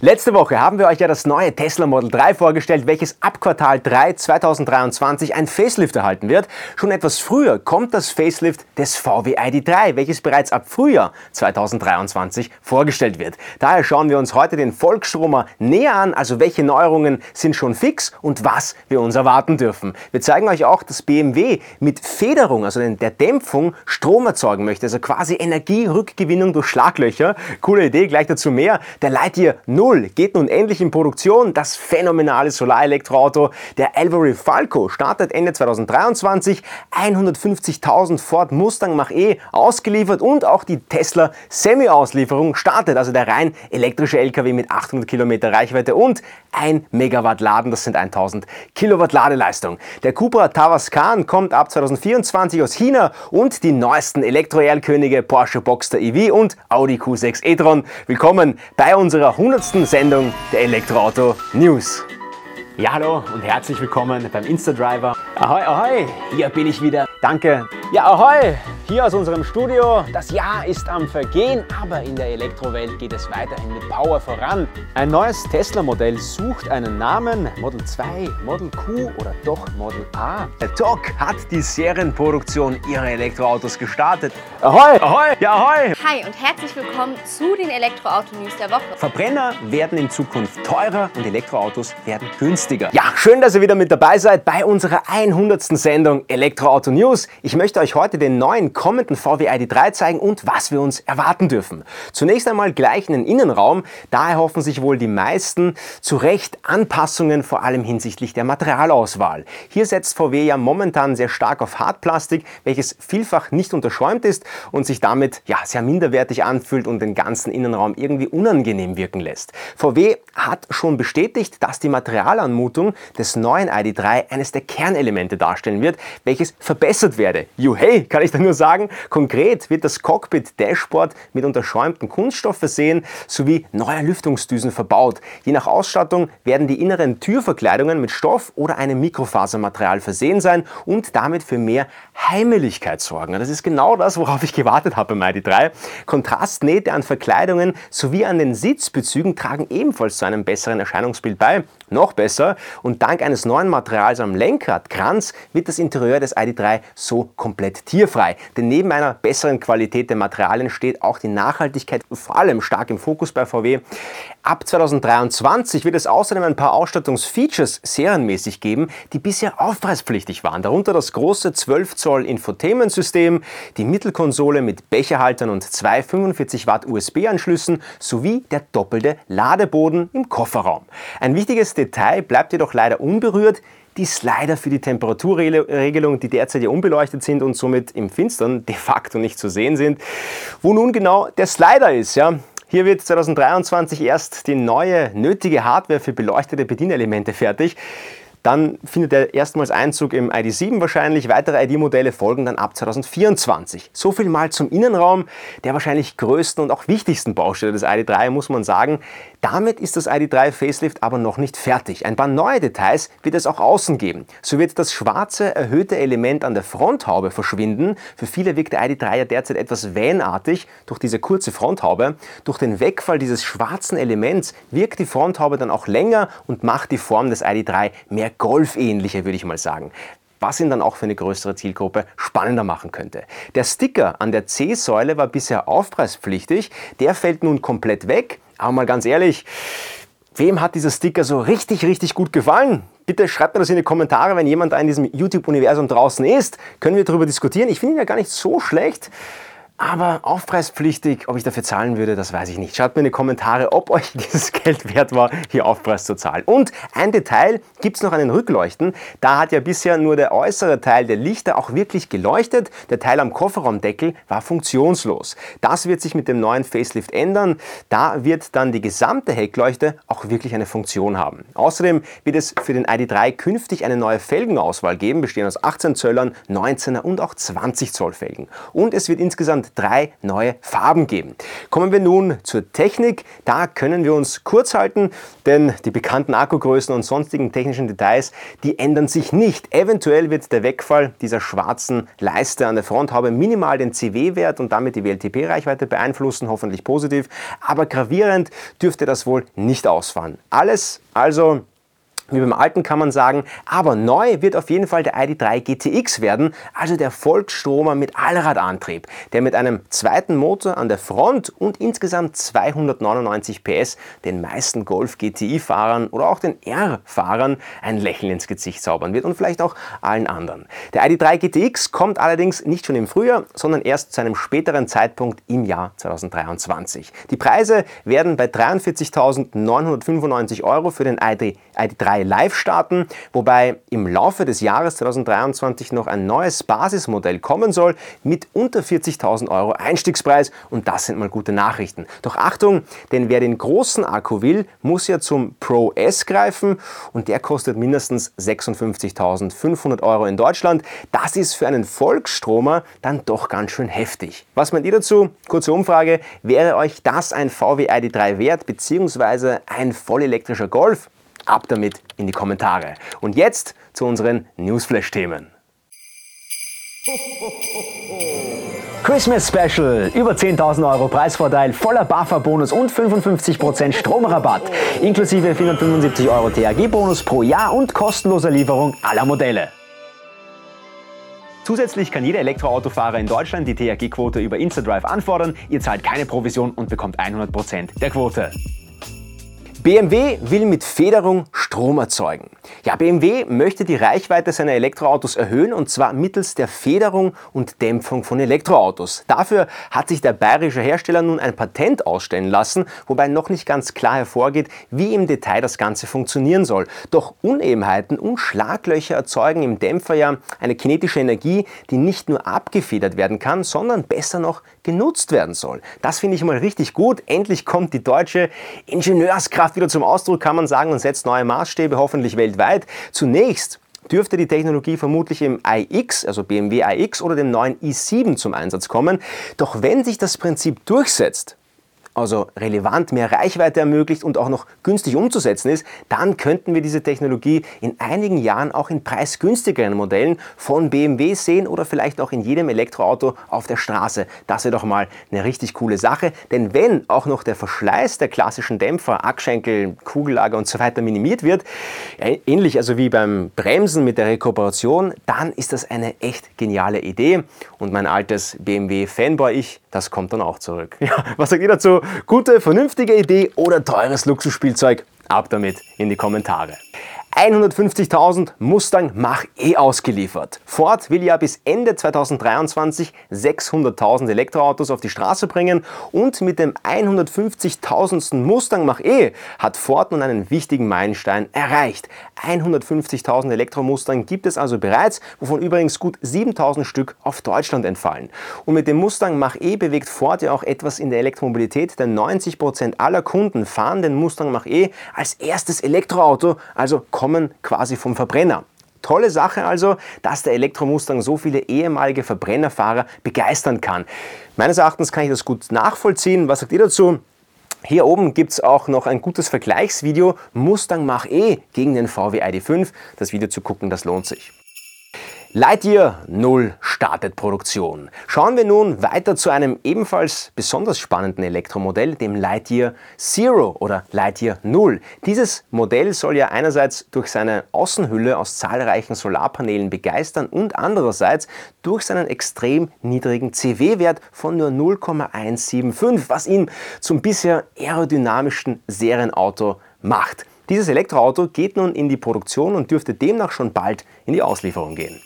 Letzte Woche haben wir euch ja das neue Tesla Model 3 vorgestellt, welches ab Quartal 3 2023 ein Facelift erhalten wird. Schon etwas früher kommt das Facelift des VW ID3, welches bereits ab Frühjahr 2023 vorgestellt wird. Daher schauen wir uns heute den Volksstromer näher an, also welche Neuerungen sind schon fix und was wir uns erwarten dürfen. Wir zeigen euch auch, dass BMW mit Federung, also der Dämpfung, Strom erzeugen möchte, also quasi Energierückgewinnung durch Schlaglöcher. Coole Idee, gleich dazu mehr. Der Lightyear 0 0 geht nun endlich in Produktion. Das phänomenale Solarelektroauto, der Alvary Falco, startet Ende 2023. 150.000 Ford Mustang Mach-E ausgeliefert und auch die Tesla Semi-Auslieferung startet. Also der rein elektrische LKW mit 800 Kilometer Reichweite und 1 Megawatt Laden, das sind 1000 Kilowatt Ladeleistung. Der Cupra Tavascan kommt ab 2024 aus China und die neuesten Elektro-Erlkönige Porsche Boxster EV und Audi Q6 e-tron. Willkommen bei unserer 100 neuesten Sendung der Elektroauto News. Ja, hallo und herzlich willkommen beim Insta-Driver. Ahoi, ahoi, hier bin ich wieder. Danke. Ja, ahoi, hier aus unserem Studio. Das Jahr ist am Vergehen, aber in der Elektrowelt geht es weiterhin mit Power voran. Ein neues Tesla-Modell sucht einen Namen, Model 2, Model Q oder doch Model A. Der TOC hat die Serienproduktion ihrer Elektroautos gestartet. Ahoi, ahoi, ja ahoi. Hi und herzlich willkommen zu den Elektroauto-News der Woche. Verbrenner werden in Zukunft teurer und Elektroautos werden günstiger. Ja, schön, dass ihr wieder mit dabei seid bei unserer 100. Sendung Elektroauto News. Ich möchte euch heute den neuen kommenden VW ID3 zeigen und was wir uns erwarten dürfen. Zunächst einmal gleich einen Innenraum. Da erhoffen sich wohl die meisten zu Recht Anpassungen, vor allem hinsichtlich der Materialauswahl. Hier setzt VW ja momentan sehr stark auf Hartplastik, welches vielfach nicht unterschäumt ist und sich damit ja, sehr minderwertig anfühlt und den ganzen Innenraum irgendwie unangenehm wirken lässt. VW hat schon bestätigt, dass die Materialanmutung des neuen ID3 eines der Kernelemente darstellen wird, welches verbessert werde. Juhey, kann ich da nur sagen konkret wird das Cockpit Dashboard mit unterschäumten Kunststoff versehen sowie neuer Lüftungsdüsen verbaut. Je nach Ausstattung werden die inneren Türverkleidungen mit Stoff oder einem Mikrofasermaterial versehen sein und damit für mehr Heimeligkeit sorgen. Das ist genau das, worauf ich gewartet habe beim ID3. Kontrastnähte an Verkleidungen sowie an den Sitzbezügen tragen ebenfalls zu einem besseren Erscheinungsbild bei. Noch besser und dank eines neuen Materials am Lenkradkranz wird das Interieur des ID3 so komplett tierfrei. Denn neben einer besseren Qualität der Materialien steht auch die Nachhaltigkeit vor allem stark im Fokus bei VW. Ab 2023 wird es außerdem ein paar Ausstattungsfeatures serienmäßig geben, die bisher aufpreispflichtig waren. Darunter das große 12 Zoll Infotainment-System, die Mittelkonsole mit Becherhaltern und zwei 45 Watt USB-Anschlüssen sowie der doppelte Ladeboden im Kofferraum. Ein wichtiges Detail bleibt jedoch leider unberührt die Slider für die Temperaturregelung, die derzeit ja unbeleuchtet sind und somit im Finstern de facto nicht zu sehen sind. Wo nun genau der Slider ist, ja. Hier wird 2023 erst die neue nötige Hardware für beleuchtete Bedienelemente fertig. Dann findet er erstmals Einzug im ID7 wahrscheinlich. Weitere ID-Modelle folgen dann ab 2024. So viel mal zum Innenraum, der wahrscheinlich größten und auch wichtigsten Baustelle des ID3, muss man sagen. Damit ist das ID3 Facelift aber noch nicht fertig. Ein paar neue Details wird es auch außen geben. So wird das schwarze erhöhte Element an der Fronthaube verschwinden. Für viele wirkt der ID3 ja derzeit etwas vanartig durch diese kurze Fronthaube. Durch den Wegfall dieses schwarzen Elements wirkt die Fronthaube dann auch länger und macht die Form des ID3 mehr golfähnlicher, würde ich mal sagen was ihn dann auch für eine größere Zielgruppe spannender machen könnte. Der Sticker an der C-Säule war bisher aufpreispflichtig, der fällt nun komplett weg. Aber mal ganz ehrlich, wem hat dieser Sticker so richtig, richtig gut gefallen? Bitte schreibt mir das in die Kommentare, wenn jemand da in diesem YouTube-Universum draußen ist. Können wir darüber diskutieren. Ich finde ihn ja gar nicht so schlecht. Aber aufpreispflichtig, ob ich dafür zahlen würde, das weiß ich nicht. Schaut mir in die Kommentare, ob euch dieses Geld wert war, hier Aufpreis zu zahlen. Und ein Detail gibt es noch an den Rückleuchten. Da hat ja bisher nur der äußere Teil der Lichter auch wirklich geleuchtet. Der Teil am Kofferraumdeckel war funktionslos. Das wird sich mit dem neuen Facelift ändern. Da wird dann die gesamte Heckleuchte auch wirklich eine Funktion haben. Außerdem wird es für den ID3 künftig eine neue Felgenauswahl geben, bestehend aus 18 Zöllern, 19er und auch 20 Zoll Felgen. Und es wird insgesamt insgesamt drei neue Farben geben. Kommen wir nun zur Technik. Da können wir uns kurz halten, denn die bekannten Akkugrößen und sonstigen technischen Details, die ändern sich nicht. Eventuell wird der Wegfall dieser schwarzen Leiste an der Fronthaube minimal den CW-Wert und damit die WLTP-Reichweite beeinflussen, hoffentlich positiv, aber gravierend dürfte das wohl nicht ausfallen. Alles also wie beim alten kann man sagen, aber neu wird auf jeden Fall der ID3 GTX werden, also der Volksstromer mit Allradantrieb, der mit einem zweiten Motor an der Front und insgesamt 299 PS den meisten Golf GTI-Fahrern oder auch den R-Fahrern ein Lächeln ins Gesicht zaubern wird und vielleicht auch allen anderen. Der ID3 GTX kommt allerdings nicht schon im Frühjahr, sondern erst zu einem späteren Zeitpunkt im Jahr 2023. Die Preise werden bei 43.995 Euro für den ID3 Mai live starten, wobei im Laufe des Jahres 2023 noch ein neues Basismodell kommen soll mit unter 40.000 Euro Einstiegspreis und das sind mal gute Nachrichten. Doch Achtung, denn wer den großen Akku will, muss ja zum Pro S greifen und der kostet mindestens 56.500 Euro in Deutschland. Das ist für einen Volksstromer dann doch ganz schön heftig. Was meint ihr dazu? Kurze Umfrage, wäre euch das ein VW ID3 wert bzw. ein vollelektrischer Golf? Ab damit in die Kommentare. Und jetzt zu unseren Newsflash-Themen. Christmas Special. Über 10.000 Euro Preisvorteil, voller Buffer-Bonus und 55% Stromrabatt. Inklusive 475 Euro THG-Bonus pro Jahr und kostenloser Lieferung aller Modelle. Zusätzlich kann jeder Elektroautofahrer in Deutschland die THG-Quote über InstaDrive anfordern. Ihr zahlt keine Provision und bekommt 100% der Quote. BMW will mit Federung Strom erzeugen. Ja, BMW möchte die Reichweite seiner Elektroautos erhöhen und zwar mittels der Federung und Dämpfung von Elektroautos. Dafür hat sich der bayerische Hersteller nun ein Patent ausstellen lassen, wobei noch nicht ganz klar hervorgeht, wie im Detail das Ganze funktionieren soll. Doch Unebenheiten und Schlaglöcher erzeugen im Dämpfer ja eine kinetische Energie, die nicht nur abgefedert werden kann, sondern besser noch genutzt werden soll. Das finde ich mal richtig gut. Endlich kommt die deutsche Ingenieurskraft wieder zum Ausdruck, kann man sagen, und setzt neue Maßstäbe, hoffentlich weltweit. Zunächst dürfte die Technologie vermutlich im iX, also BMW iX oder dem neuen i7 zum Einsatz kommen. Doch wenn sich das Prinzip durchsetzt, also relevant mehr Reichweite ermöglicht und auch noch günstig umzusetzen ist, dann könnten wir diese Technologie in einigen Jahren auch in preisgünstigeren Modellen von BMW sehen oder vielleicht auch in jedem Elektroauto auf der Straße. Das wäre doch mal eine richtig coole Sache, denn wenn auch noch der Verschleiß der klassischen Dämpfer, Akschenkel, Kugellager und so weiter minimiert wird, ähnlich also wie beim Bremsen mit der Rekuperation, dann ist das eine echt geniale Idee und mein altes BMW-Fanboy-Ich, das kommt dann auch zurück. Ja, was sagt ihr dazu? Gute, vernünftige Idee oder teures Luxusspielzeug? Ab damit in die Kommentare. 150.000 Mustang Mach-E ausgeliefert. Ford will ja bis Ende 2023 600.000 Elektroautos auf die Straße bringen und mit dem 150.000. Mustang Mach-E hat Ford nun einen wichtigen Meilenstein erreicht. 150.000 Elektromustang gibt es also bereits, wovon übrigens gut 7.000 Stück auf Deutschland entfallen. Und mit dem Mustang Mach-E bewegt Ford ja auch etwas in der Elektromobilität, denn 90% aller Kunden fahren den Mustang Mach-E als erstes Elektroauto, also kommen quasi vom Verbrenner. Tolle Sache also, dass der Elektromustang so viele ehemalige Verbrennerfahrer begeistern kann. Meines Erachtens kann ich das gut nachvollziehen. Was sagt ihr dazu? Hier oben gibt es auch noch ein gutes Vergleichsvideo Mustang Mach-E gegen den VW ID5. Das Video zu gucken, das lohnt sich. Lightyear 0 startet Produktion. Schauen wir nun weiter zu einem ebenfalls besonders spannenden Elektromodell, dem Lightyear Zero oder Lightyear 0. Dieses Modell soll ja einerseits durch seine Außenhülle aus zahlreichen Solarpanelen begeistern und andererseits durch seinen extrem niedrigen CW-Wert von nur 0,175, was ihn zum bisher aerodynamischsten Serienauto macht. Dieses Elektroauto geht nun in die Produktion und dürfte demnach schon bald in die Auslieferung gehen.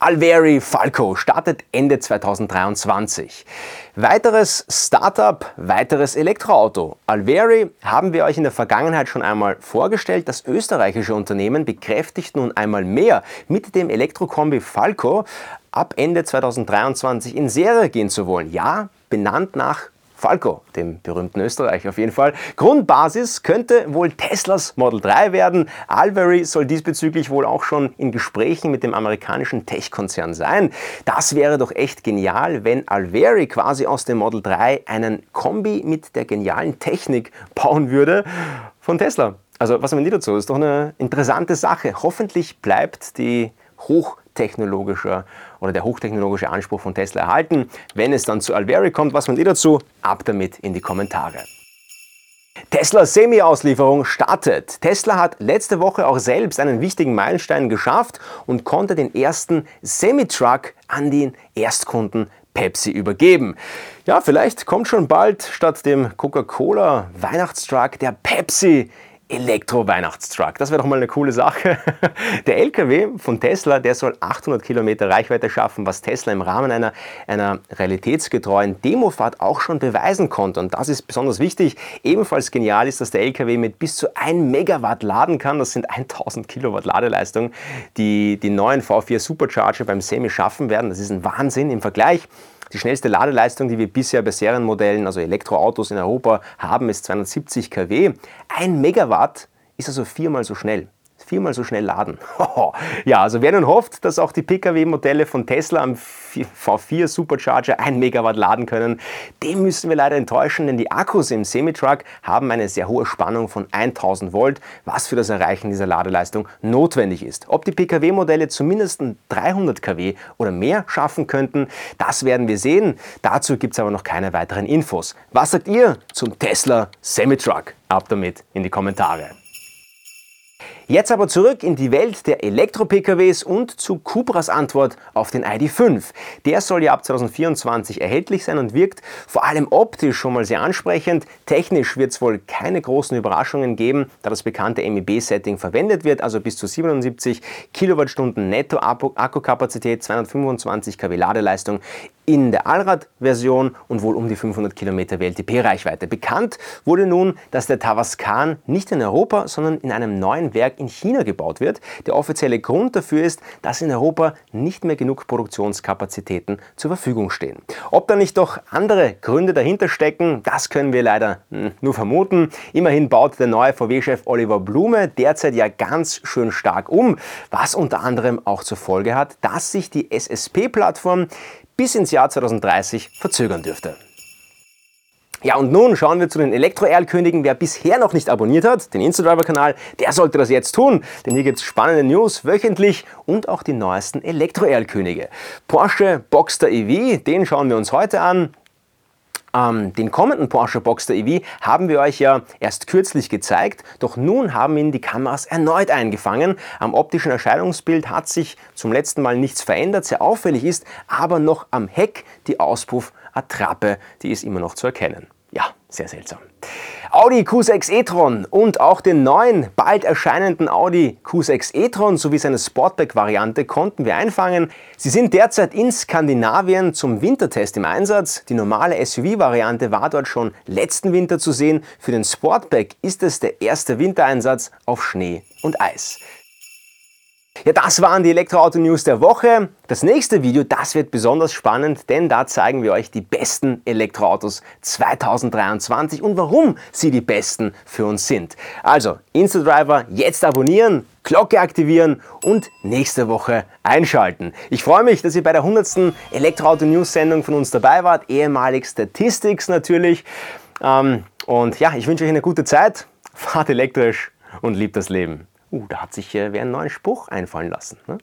Alveri Falco startet Ende 2023. Weiteres Startup, weiteres Elektroauto. Alveri haben wir euch in der Vergangenheit schon einmal vorgestellt. Das österreichische Unternehmen bekräftigt nun einmal mehr mit dem Elektrokombi Falco ab Ende 2023 in Serie gehen zu wollen. Ja, benannt nach Falco, dem berühmten Österreicher auf jeden Fall. Grundbasis könnte wohl Teslas Model 3 werden. Alvery soll diesbezüglich wohl auch schon in Gesprächen mit dem amerikanischen Tech-Konzern sein. Das wäre doch echt genial, wenn Alvery quasi aus dem Model 3 einen Kombi mit der genialen Technik bauen würde von Tesla. Also was haben wir dazu? Das ist doch eine interessante Sache. Hoffentlich bleibt die hochtechnologische oder der hochtechnologische Anspruch von Tesla erhalten. Wenn es dann zu Alveri kommt, was meint ihr dazu? Ab damit in die Kommentare. Tesla Semi-Auslieferung startet. Tesla hat letzte Woche auch selbst einen wichtigen Meilenstein geschafft und konnte den ersten Semi-Truck an den Erstkunden Pepsi übergeben. Ja, vielleicht kommt schon bald statt dem Coca-Cola Weihnachtstruck der Pepsi Elektro-Weihnachtstruck. Das wäre doch mal eine coole Sache. Der LKW von Tesla, der soll 800 Kilometer Reichweite schaffen, was Tesla im Rahmen einer, einer realitätsgetreuen Demofahrt auch schon beweisen konnte. Und das ist besonders wichtig. Ebenfalls genial ist, dass der LKW mit bis zu 1 Megawatt laden kann. Das sind 1000 Kilowatt Ladeleistung, die die neuen V4 Supercharger beim Semi schaffen werden. Das ist ein Wahnsinn im Vergleich. Die schnellste Ladeleistung, die wir bisher bei Serienmodellen, also Elektroautos in Europa haben, ist 270 kW. Ein Megawatt ist also viermal so schnell viermal so schnell laden. ja, also wer nun hofft, dass auch die Pkw-Modelle von Tesla am V4 Supercharger 1 Megawatt laden können, dem müssen wir leider enttäuschen, denn die Akkus im Semitruck haben eine sehr hohe Spannung von 1000 Volt, was für das Erreichen dieser Ladeleistung notwendig ist. Ob die Pkw-Modelle zumindest 300 kW oder mehr schaffen könnten, das werden wir sehen. Dazu gibt es aber noch keine weiteren Infos. Was sagt ihr zum Tesla Semitruck? Ab damit in die Kommentare. Jetzt aber zurück in die Welt der Elektro-PKWs und zu Cupras Antwort auf den ID.5. Der soll ja ab 2024 erhältlich sein und wirkt vor allem optisch schon mal sehr ansprechend. Technisch wird es wohl keine großen Überraschungen geben, da das bekannte MEB-Setting verwendet wird, also bis zu 77 Kilowattstunden Netto-Akkukapazität, 225 kW Ladeleistung in der Allrad-Version und wohl um die 500 Kilometer WLTP-Reichweite. Bekannt wurde nun, dass der Tavascan nicht in Europa, sondern in einem neuen Werk in China gebaut wird. Der offizielle Grund dafür ist, dass in Europa nicht mehr genug Produktionskapazitäten zur Verfügung stehen. Ob da nicht doch andere Gründe dahinter stecken, das können wir leider hm, nur vermuten. Immerhin baut der neue VW-Chef Oliver Blume derzeit ja ganz schön stark um, was unter anderem auch zur Folge hat, dass sich die SSP-Plattform bis ins Jahr 2030 verzögern dürfte. Ja, und nun schauen wir zu den Elektro-Erlkönigen. Wer bisher noch nicht abonniert hat, den Instadriver-Kanal, der sollte das jetzt tun, denn hier gibt es spannende News wöchentlich und auch die neuesten Elektro-Erlkönige. Porsche Boxster EV, den schauen wir uns heute an. Ähm, den kommenden Porsche Boxster EV haben wir euch ja erst kürzlich gezeigt, doch nun haben ihn die Kameras erneut eingefangen. Am optischen Erscheinungsbild hat sich zum letzten Mal nichts verändert, sehr auffällig ist aber noch am Heck die Auspuff-Attrappe, die ist immer noch zu erkennen. Ja, sehr seltsam. Audi Q6 e-tron und auch den neuen, bald erscheinenden Audi Q6 e-tron sowie seine Sportback-Variante konnten wir einfangen. Sie sind derzeit in Skandinavien zum Wintertest im Einsatz. Die normale SUV-Variante war dort schon letzten Winter zu sehen. Für den Sportback ist es der erste Wintereinsatz auf Schnee und Eis. Ja, das waren die Elektroauto-News der Woche. Das nächste Video, das wird besonders spannend, denn da zeigen wir euch die besten Elektroautos 2023 und warum sie die besten für uns sind. Also, Instadriver jetzt abonnieren, Glocke aktivieren und nächste Woche einschalten. Ich freue mich, dass ihr bei der 100. Elektroauto-News-Sendung von uns dabei wart, ehemalig Statistics natürlich. Ähm, und ja, ich wünsche euch eine gute Zeit, fahrt elektrisch und liebt das Leben. Uh, da hat sich äh, wer einen neuen Spruch einfallen lassen. Ne?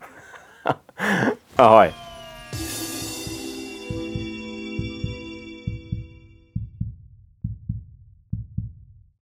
Ahoi.